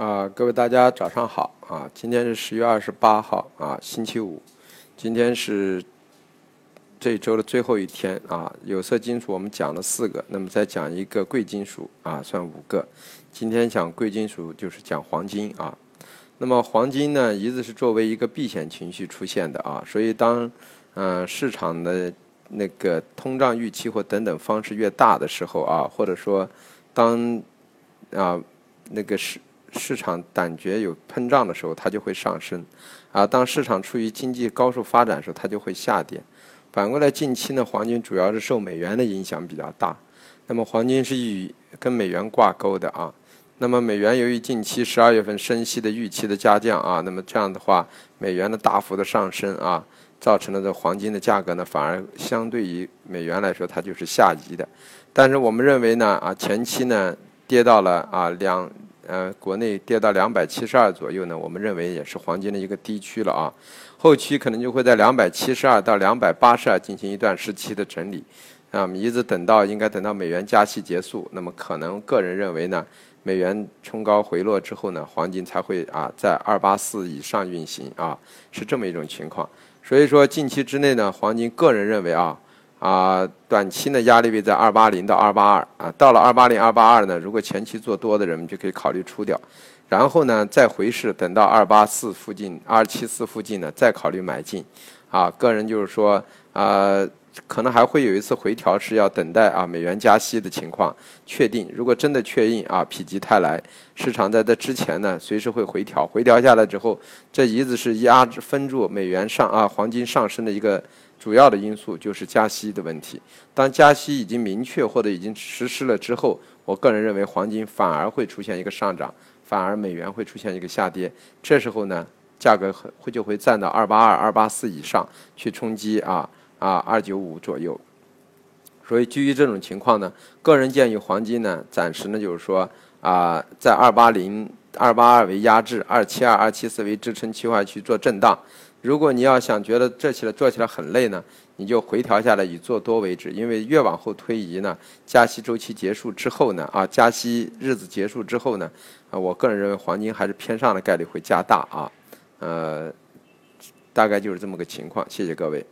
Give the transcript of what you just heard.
啊，各位大家早上好啊！今天是十月二十八号啊，星期五。今天是这周的最后一天啊。有色金属我们讲了四个，那么再讲一个贵金属啊，算五个。今天讲贵金属就是讲黄金啊。那么黄金呢，一直是作为一个避险情绪出现的啊。所以当嗯市场的那个通胀预期或等等方式越大的时候啊，或者说当啊那个是。市场感觉有膨胀的时候，它就会上升；啊，当市场处于经济高速发展的时候，它就会下跌。反过来，近期呢，黄金主要是受美元的影响比较大。那么，黄金是与跟美元挂钩的啊。那么，美元由于近期十二月份升息的预期的加降啊，那么这样的话，美元的大幅的上升啊，造成了这黄金的价格呢，反而相对于美元来说，它就是下移的。但是我们认为呢，啊，前期呢跌到了啊两。呃，国内跌到两百七十二左右呢，我们认为也是黄金的一个低区了啊。后期可能就会在两百七十二到两百八十二进行一段时期的整理，啊，一直等到应该等到美元加息结束，那么可能个人认为呢，美元冲高回落之后呢，黄金才会啊在二八四以上运行啊，是这么一种情况。所以说近期之内呢，黄金个人认为啊。啊，短期呢压力位在二八零到二八二啊，到了二八零二八二呢，如果前期做多的人们就可以考虑出掉，然后呢再回试，等到二八四附近、二七四附近呢再考虑买进。啊，个人就是说啊，可能还会有一次回调，是要等待啊美元加息的情况确定。如果真的确定啊，否极泰来，市场在这之前呢随时会回调，回调下来之后，这一直是压制分住美元上啊黄金上升的一个。主要的因素就是加息的问题。当加息已经明确或者已经实施了之后，我个人认为黄金反而会出现一个上涨，反而美元会出现一个下跌。这时候呢，价格会就会站到二八二、二八四以上去冲击啊啊二九五左右。所以基于这种情况呢，个人建议黄金呢，暂时呢就是说啊，在二八零、二八二为压制，二七二、二七四为支撑区块去做震荡。如果你要想觉得这起来做起来很累呢，你就回调下来以做多为止，因为越往后推移呢，加息周期结束之后呢，啊，加息日子结束之后呢，啊，我个人认为黄金还是偏上的概率会加大啊，呃，大概就是这么个情况，谢谢各位。